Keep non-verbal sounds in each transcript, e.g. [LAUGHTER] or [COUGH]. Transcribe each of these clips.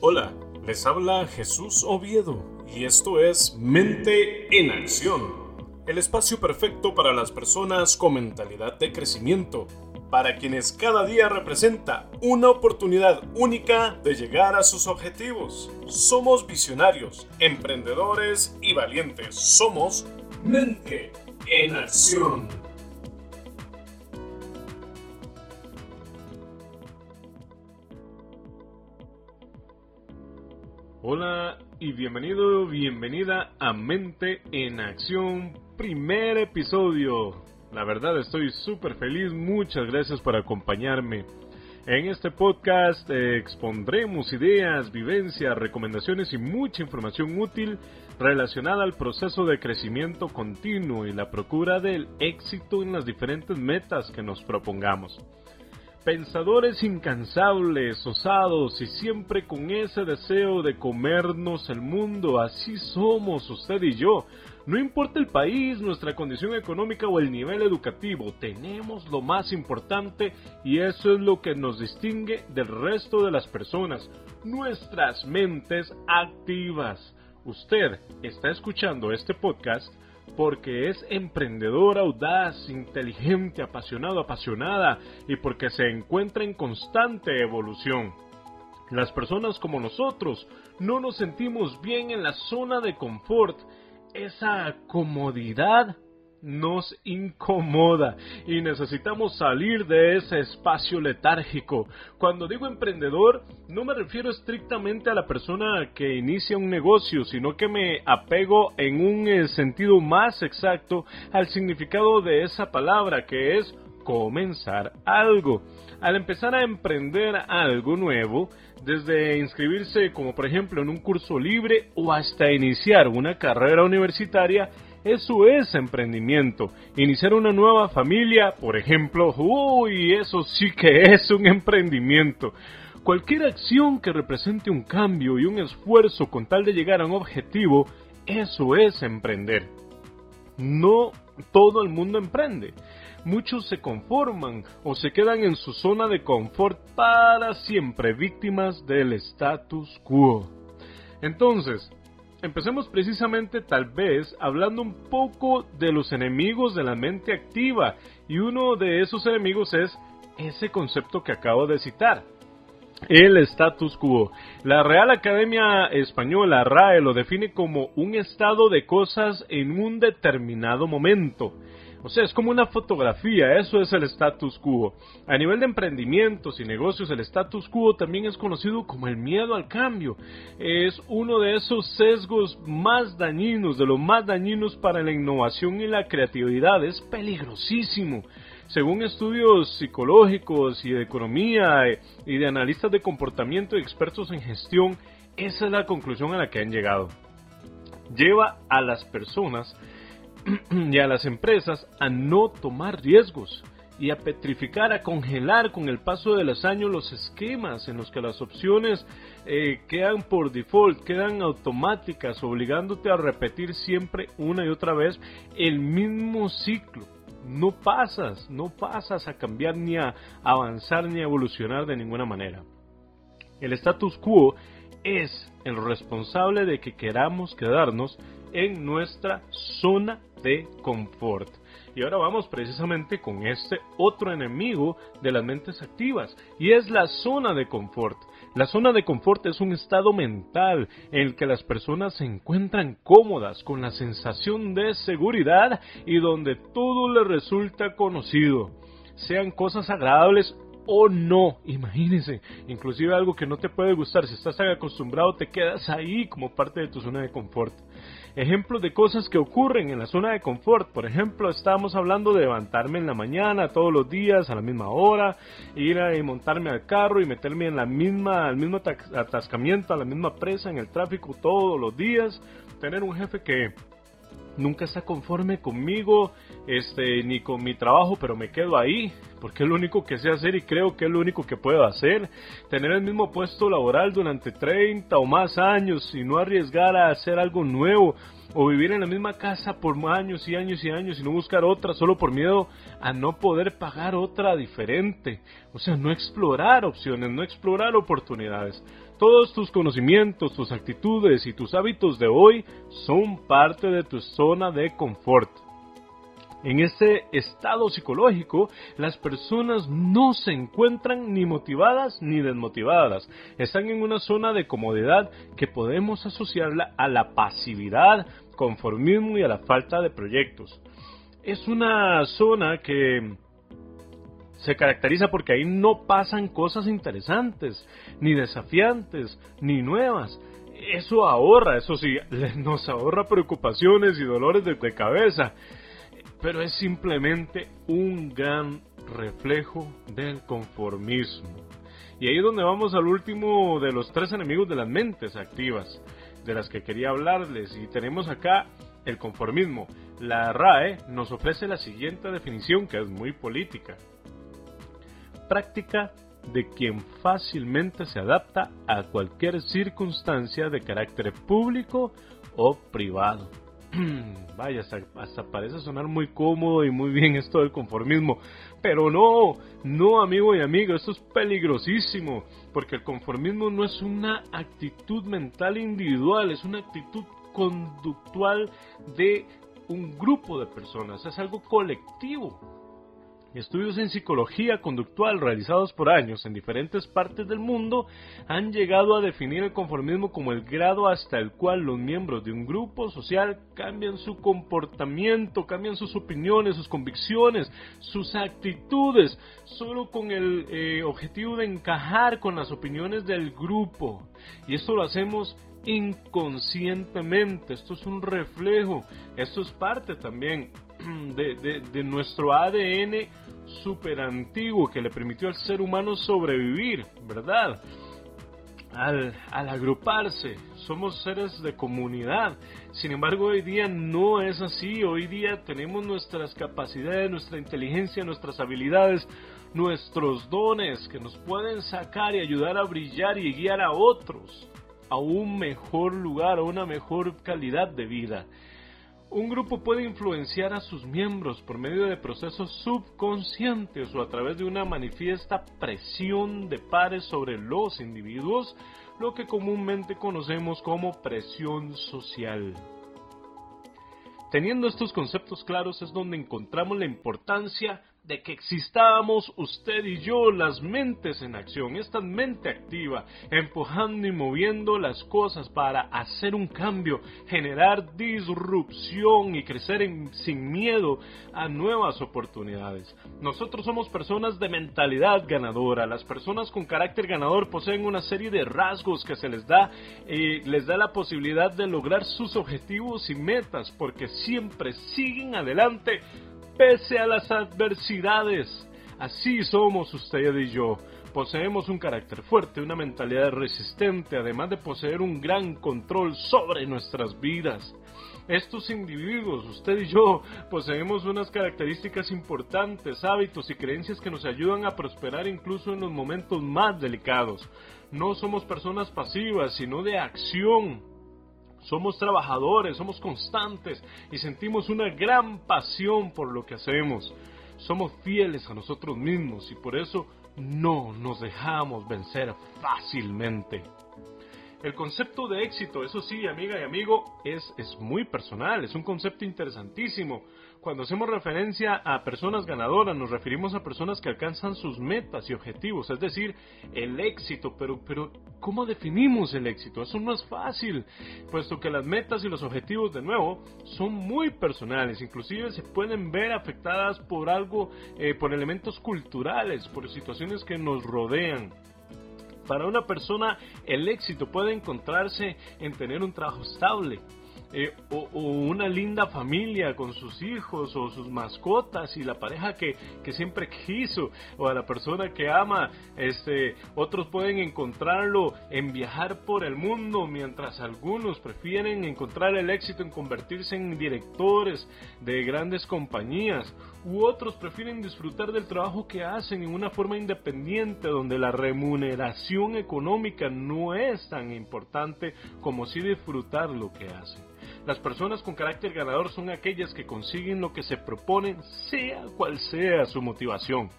Hola, les habla Jesús Oviedo y esto es Mente en Acción, el espacio perfecto para las personas con mentalidad de crecimiento, para quienes cada día representa una oportunidad única de llegar a sus objetivos. Somos visionarios, emprendedores y valientes. Somos Mente en Acción. Hola y bienvenido, bienvenida a Mente en Acción, primer episodio. La verdad estoy súper feliz, muchas gracias por acompañarme. En este podcast eh, expondremos ideas, vivencias, recomendaciones y mucha información útil relacionada al proceso de crecimiento continuo y la procura del éxito en las diferentes metas que nos propongamos. Pensadores incansables, osados y siempre con ese deseo de comernos el mundo, así somos usted y yo. No importa el país, nuestra condición económica o el nivel educativo, tenemos lo más importante y eso es lo que nos distingue del resto de las personas, nuestras mentes activas. Usted está escuchando este podcast porque es emprendedor, audaz, inteligente, apasionado, apasionada y porque se encuentra en constante evolución. Las personas como nosotros no nos sentimos bien en la zona de confort, esa comodidad nos incomoda y necesitamos salir de ese espacio letárgico. Cuando digo emprendedor, no me refiero estrictamente a la persona que inicia un negocio, sino que me apego en un eh, sentido más exacto al significado de esa palabra, que es comenzar algo. Al empezar a emprender algo nuevo, desde inscribirse como por ejemplo en un curso libre o hasta iniciar una carrera universitaria, eso es emprendimiento. Iniciar una nueva familia, por ejemplo, uy, eso sí que es un emprendimiento. Cualquier acción que represente un cambio y un esfuerzo con tal de llegar a un objetivo, eso es emprender. No todo el mundo emprende. Muchos se conforman o se quedan en su zona de confort para siempre víctimas del status quo. Entonces, Empecemos precisamente tal vez hablando un poco de los enemigos de la mente activa y uno de esos enemigos es ese concepto que acabo de citar. El status quo. La Real Academia Española, RAE, lo define como un estado de cosas en un determinado momento. O sea, es como una fotografía, eso es el status quo. A nivel de emprendimientos y negocios, el status quo también es conocido como el miedo al cambio. Es uno de esos sesgos más dañinos, de los más dañinos para la innovación y la creatividad. Es peligrosísimo. Según estudios psicológicos y de economía eh, y de analistas de comportamiento y expertos en gestión, esa es la conclusión a la que han llegado. Lleva a las personas [CLEARS THROAT] y a las empresas a no tomar riesgos y a petrificar, a congelar con el paso de los años los esquemas en los que las opciones eh, quedan por default, quedan automáticas, obligándote a repetir siempre una y otra vez el mismo ciclo. No pasas, no pasas a cambiar ni a avanzar ni a evolucionar de ninguna manera. El status quo es el responsable de que queramos quedarnos en nuestra zona de confort. Y ahora vamos precisamente con este otro enemigo de las mentes activas, y es la zona de confort. La zona de confort es un estado mental en el que las personas se encuentran cómodas con la sensación de seguridad y donde todo les resulta conocido, sean cosas agradables o no. Imagínense, inclusive algo que no te puede gustar, si estás acostumbrado te quedas ahí como parte de tu zona de confort. Ejemplos de cosas que ocurren en la zona de confort. Por ejemplo, estamos hablando de levantarme en la mañana todos los días a la misma hora, ir a montarme al carro y meterme en la misma, al mismo atascamiento, a la misma presa en el tráfico todos los días, tener un jefe que nunca está conforme conmigo, este, ni con mi trabajo, pero me quedo ahí, porque es lo único que sé hacer y creo que es lo único que puedo hacer. Tener el mismo puesto laboral durante 30 o más años y no arriesgar a hacer algo nuevo o vivir en la misma casa por años y años y años y no buscar otra solo por miedo a no poder pagar otra diferente. O sea, no explorar opciones, no explorar oportunidades. Todos tus conocimientos, tus actitudes y tus hábitos de hoy son parte de tu zona de confort. En este estado psicológico, las personas no se encuentran ni motivadas ni desmotivadas. Están en una zona de comodidad que podemos asociarla a la pasividad, conformismo y a la falta de proyectos. Es una zona que se caracteriza porque ahí no pasan cosas interesantes, ni desafiantes, ni nuevas. Eso ahorra, eso sí, nos ahorra preocupaciones y dolores de, cabeza, pero es simplemente un gran reflejo del conformismo. Y ahí es donde vamos al último de los tres enemigos de las mentes activas, de las que quería hablarles. Y tenemos acá el conformismo. La RAE nos ofrece la siguiente definición que es muy política. Práctica de quien fácilmente se adapta a cualquier circunstancia de carácter público o privado. [CLEARS THROAT] Vaya, hasta, parece sonar muy cómodo y muy bien esto del conformismo. Pero no, no amigo y amigo, esto es peligrosísimo. Porque el conformismo no es una actitud mental individual, es una actitud conductual de un grupo de personas, es algo colectivo. Estudios en psicología conductual realizados por años en diferentes partes del mundo han llegado a definir el conformismo como el grado hasta el cual los miembros de un grupo social cambian su comportamiento, cambian sus opiniones, sus convicciones, sus actitudes, solo con el eh, objetivo de encajar con las opiniones del grupo. Y esto lo hacemos inconscientemente, esto es un reflejo, esto es parte también [CLEARS THROAT] de, nuestro ADN super antiguo que le permitió al ser humano sobrevivir, ¿verdad? Al, al, agruparse, somos seres de comunidad. Sin embargo, hoy día no es así. Hoy día tenemos nuestras capacidades, nuestra inteligencia, nuestras habilidades, nuestros dones que nos pueden sacar y ayudar a brillar y guiar a otros a un mejor lugar, a una mejor calidad de vida. Un grupo puede influenciar a sus miembros por medio de procesos subconscientes o a través de una manifiesta presión de pares sobre los individuos, lo que comúnmente conocemos como presión social. Teniendo estos conceptos claros es donde encontramos la importancia de que existamos usted y yo, las mentes en acción, esta mente activa, empujando y moviendo las cosas para hacer un cambio, generar disrupción y crecer sin miedo a nuevas oportunidades. Nosotros somos personas de mentalidad ganadora. Las personas con carácter ganador poseen una serie de rasgos que se les da y les da la posibilidad de lograr sus objetivos y metas porque siempre siguen adelante pese a las adversidades. Así somos usted y yo. Poseemos un carácter fuerte, una mentalidad resistente, además de poseer un gran control sobre nuestras vidas. Estos individuos, usted y yo, poseemos unas características importantes, hábitos y creencias que nos ayudan a prosperar incluso en los momentos más delicados. No somos personas pasivas, sino de acción somos trabajadores, somos constantes y sentimos una gran pasión por lo que hacemos. Somos fieles a nosotros mismos y por eso no nos dejamos vencer fácilmente. El concepto de éxito, eso sí, amiga y amigo, es, es muy personal, es un concepto interesantísimo. Cuando hacemos referencia a personas ganadoras, nos referimos a personas que alcanzan sus metas y objetivos, es decir, el éxito. Pero, pero, ¿cómo definimos el éxito? Eso no es fácil, puesto que las metas y los objetivos, de nuevo, son muy personales. Inclusive se pueden ver afectadas por algo, eh, por elementos culturales, por situaciones que nos rodean. Para una persona el éxito puede encontrarse en tener un trabajo estable, eh, o, una linda familia con sus hijos o sus mascotas y la pareja que, que, siempre quiso o a la persona que ama. Este, otros pueden encontrarlo en viajar por el mundo, mientras algunos prefieren encontrar el éxito en convertirse en directores de grandes compañías u otros prefieren disfrutar del trabajo que hacen en una forma independiente donde la remuneración económica no es tan importante como si disfrutar lo que hacen. Las personas con carácter ganador son aquellas que consiguen lo que se proponen, sea cual sea su motivación.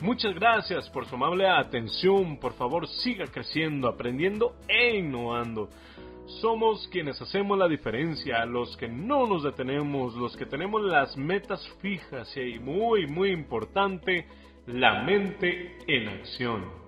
Muchas gracias por su amable atención. Por favor, siga creciendo, aprendiendo e innovando. Somos quienes hacemos la diferencia, los que no nos detenemos, los que tenemos las metas fijas y muy, muy importante, la mente en acción.